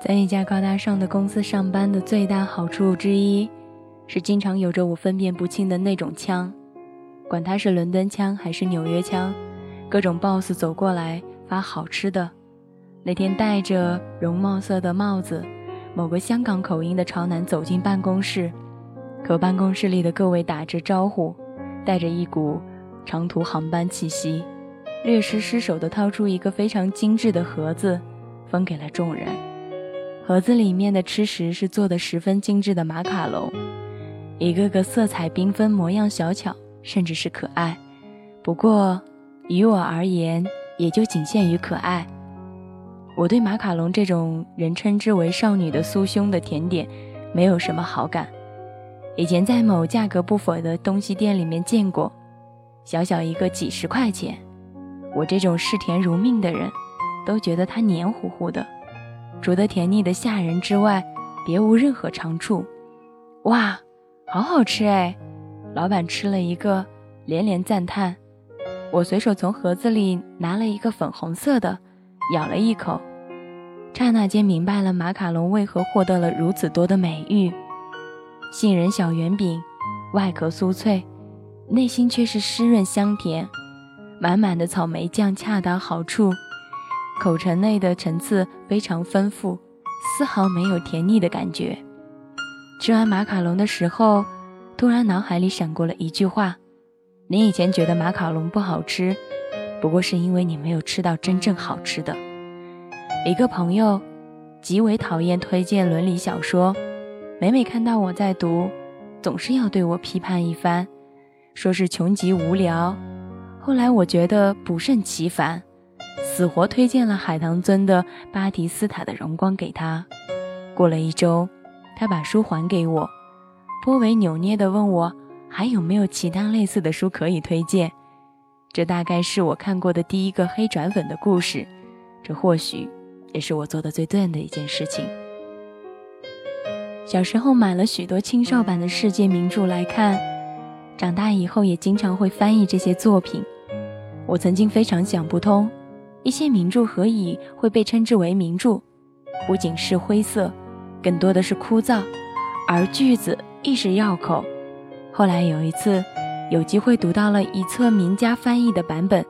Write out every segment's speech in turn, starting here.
在一家高大上的公司上班的最大好处之一，是经常有着我分辨不清的那种腔，管他是伦敦腔还是纽约腔，各种 boss 走过来发好吃的。那天戴着绒帽色的帽子，某个香港口音的潮男走进办公室，和办公室里的各位打着招呼，带着一股长途航班气息，略施失手地掏出一个非常精致的盒子，分给了众人。盒子里面的吃食是做的十分精致的马卡龙，一个个色彩缤纷，模样小巧，甚至是可爱。不过，于我而言，也就仅限于可爱。我对马卡龙这种人称之为“少女的酥胸”的甜点，没有什么好感。以前在某价格不菲的东西店里面见过，小小一个几十块钱，我这种嗜甜如命的人，都觉得它黏糊糊的。煮得甜腻的吓人之外，别无任何长处。哇，好好吃哎！老板吃了一个，连连赞叹。我随手从盒子里拿了一个粉红色的，咬了一口，刹那间明白了马卡龙为何获得了如此多的美誉。杏仁小圆饼，外壳酥脆，内心却是湿润香甜，满满的草莓酱恰到好处。口唇内的层次非常丰富，丝毫没有甜腻的感觉。吃完马卡龙的时候，突然脑海里闪过了一句话：“你以前觉得马卡龙不好吃，不过是因为你没有吃到真正好吃的。”一个朋友极为讨厌推荐伦理小说，每每看到我在读，总是要对我批判一番，说是穷极无聊。后来我觉得不胜其烦。死活推荐了海棠尊的《巴提斯塔的荣光》给他。过了一周，他把书还给我，颇为扭捏地问我还有没有其他类似的书可以推荐。这大概是我看过的第一个黑转粉的故事，这或许也是我做的最对的一件事情。小时候买了许多青少版的世界名著来看，长大以后也经常会翻译这些作品。我曾经非常想不通。一些名著何以会被称之为名著？不仅是灰色，更多的是枯燥，而句子亦是绕口。后来有一次有机会读到了一册名家翻译的版本，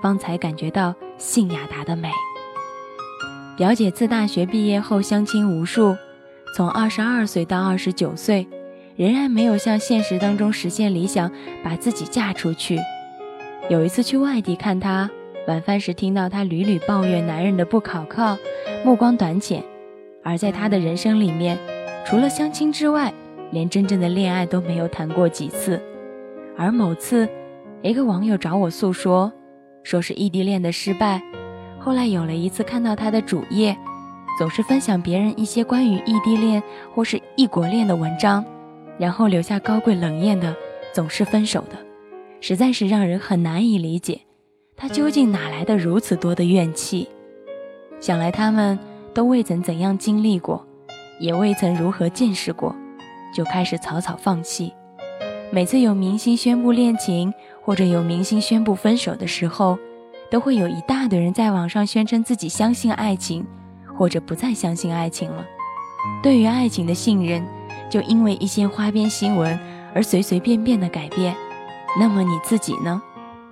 方才感觉到信雅达的美。表姐自大学毕业后相亲无数，从二十二岁到二十九岁，仍然没有像现实当中实现理想，把自己嫁出去。有一次去外地看她。晚饭时听到他屡屡抱怨男人的不可靠、目光短浅，而在他的人生里面，除了相亲之外，连真正的恋爱都没有谈过几次。而某次，一个网友找我诉说，说是异地恋的失败。后来有了一次看到他的主页，总是分享别人一些关于异地恋或是异国恋的文章，然后留下高贵冷艳的，总是分手的，实在是让人很难以理解。他究竟哪来的如此多的怨气？想来他们都未曾怎样经历过，也未曾如何见识过，就开始草草放弃。每次有明星宣布恋情，或者有明星宣布分手的时候，都会有一大堆人在网上宣称自己相信爱情，或者不再相信爱情了。对于爱情的信任，就因为一些花边新闻而随随便便的改变。那么你自己呢？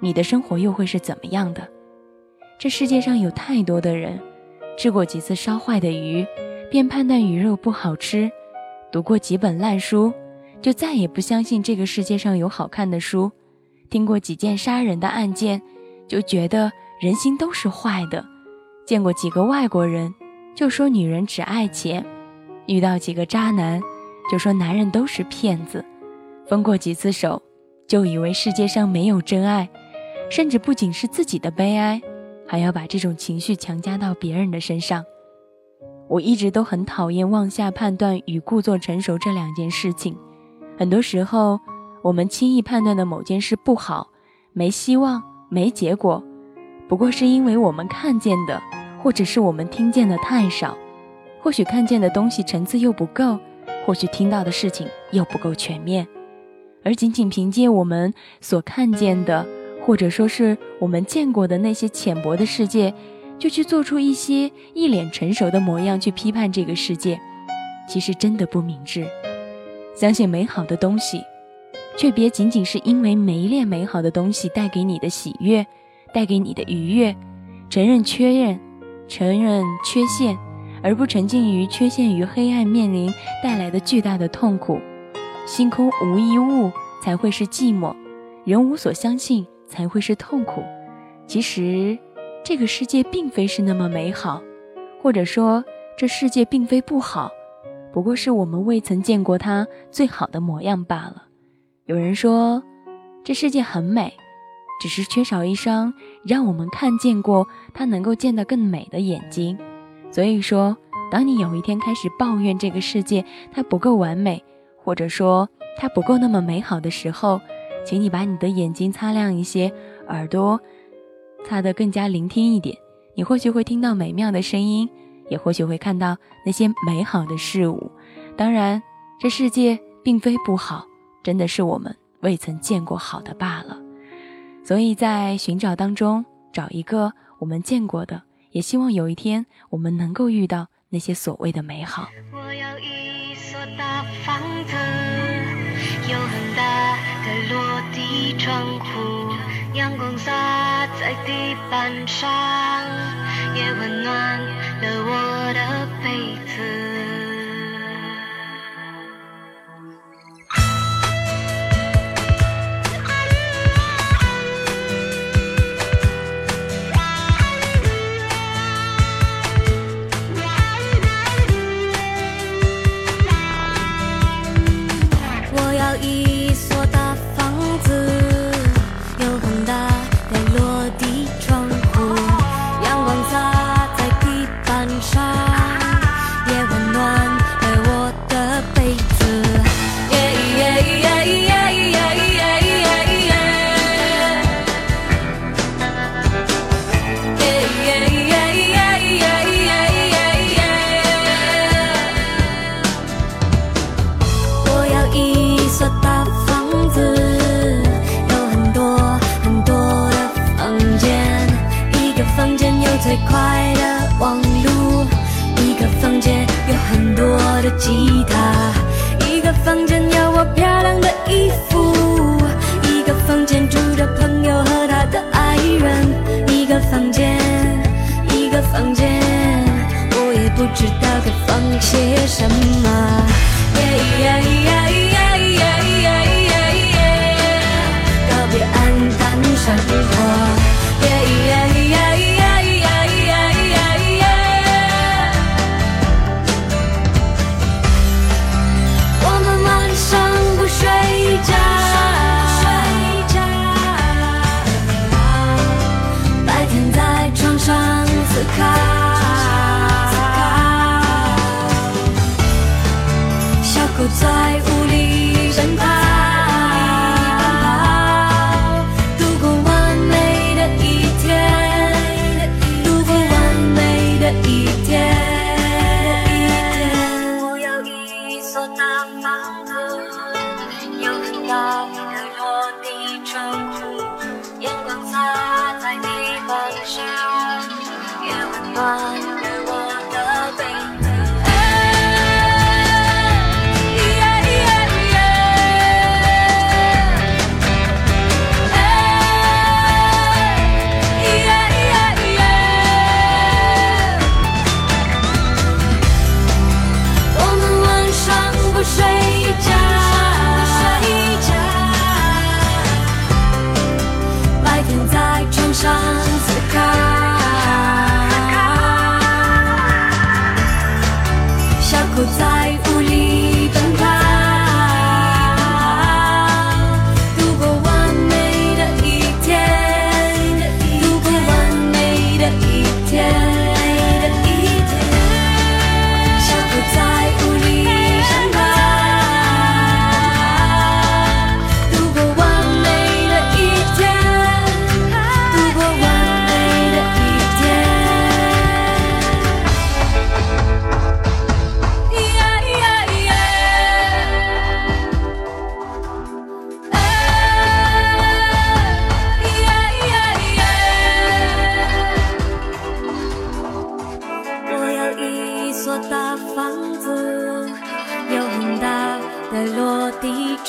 你的生活又会是怎么样的？这世界上有太多的人，吃过几次烧坏的鱼，便判断鱼肉不好吃；读过几本烂书，就再也不相信这个世界上有好看的书；听过几件杀人的案件，就觉得人心都是坏的；见过几个外国人，就说女人只爱钱；遇到几个渣男，就说男人都是骗子；分过几次手，就以为世界上没有真爱。甚至不仅是自己的悲哀，还要把这种情绪强加到别人的身上。我一直都很讨厌妄下判断与故作成熟这两件事情。很多时候，我们轻易判断的某件事不好、没希望、没结果，不过是因为我们看见的，或者是我们听见的太少。或许看见的东西层次又不够，或许听到的事情又不够全面，而仅仅凭借我们所看见的。或者说是我们见过的那些浅薄的世界，就去做出一些一脸成熟的模样去批判这个世界，其实真的不明智。相信美好的东西，却别仅仅是因为迷恋美好的东西带给你的喜悦，带给你的愉悦，承认缺认，承认缺陷，而不沉浸于缺陷与黑暗面临带来的巨大的痛苦。星空无一物才会是寂寞，人无所相信才会是痛苦。其实。这个世界并非是那么美好，或者说这世界并非不好，不过是我们未曾见过它最好的模样罢了。有人说，这世界很美，只是缺少一双让我们看见过它能够见得更美的眼睛。所以说，当你有一天开始抱怨这个世界它不够完美，或者说它不够那么美好的时候，请你把你的眼睛擦亮一些，耳朵。擦得更加聆听一点，你或许会听到美妙的声音，也或许会看到那些美好的事物。当然，这世界并非不好，真的是我们未曾见过好的罢了。所以在寻找当中找一个我们见过的，也希望有一天我们能够遇到那些所谓的美好。我要一所大房子，窗户。阳光洒在地板上，也温暖了我的被子。吉什么。在雾里。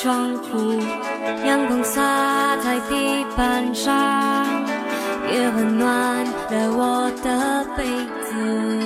窗户，阳光洒在地板上，也温暖了我的被子。